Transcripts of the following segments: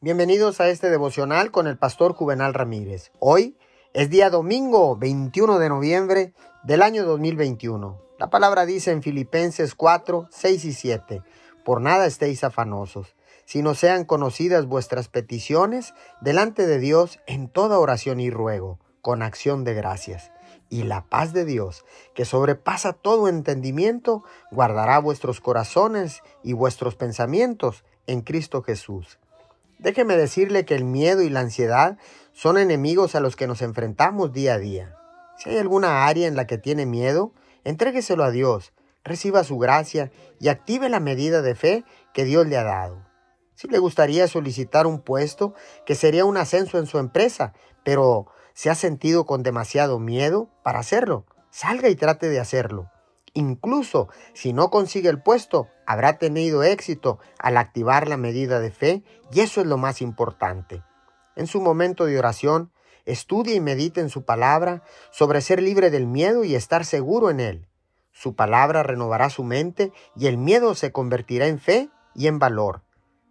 Bienvenidos a este devocional con el pastor Juvenal Ramírez. Hoy es día domingo 21 de noviembre del año 2021. La palabra dice en Filipenses 4, 6 y 7, por nada estéis afanosos, sino sean conocidas vuestras peticiones delante de Dios en toda oración y ruego, con acción de gracias. Y la paz de Dios, que sobrepasa todo entendimiento, guardará vuestros corazones y vuestros pensamientos en Cristo Jesús. Déjeme decirle que el miedo y la ansiedad son enemigos a los que nos enfrentamos día a día. Si hay alguna área en la que tiene miedo, entrégueselo a Dios, reciba su gracia y active la medida de fe que Dios le ha dado. Si le gustaría solicitar un puesto, que sería un ascenso en su empresa, pero se ha sentido con demasiado miedo para hacerlo, salga y trate de hacerlo. Incluso si no consigue el puesto, habrá tenido éxito al activar la medida de fe y eso es lo más importante. En su momento de oración, estudie y medite en su palabra sobre ser libre del miedo y estar seguro en él. Su palabra renovará su mente y el miedo se convertirá en fe y en valor.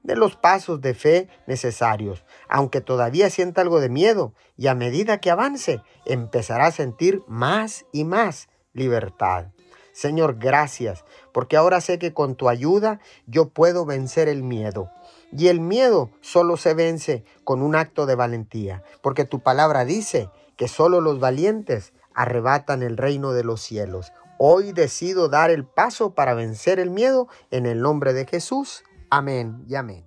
De los pasos de fe necesarios, aunque todavía sienta algo de miedo, y a medida que avance, empezará a sentir más y más libertad. Señor, gracias, porque ahora sé que con tu ayuda yo puedo vencer el miedo. Y el miedo solo se vence con un acto de valentía, porque tu palabra dice que solo los valientes arrebatan el reino de los cielos. Hoy decido dar el paso para vencer el miedo en el nombre de Jesús. Amén y amén.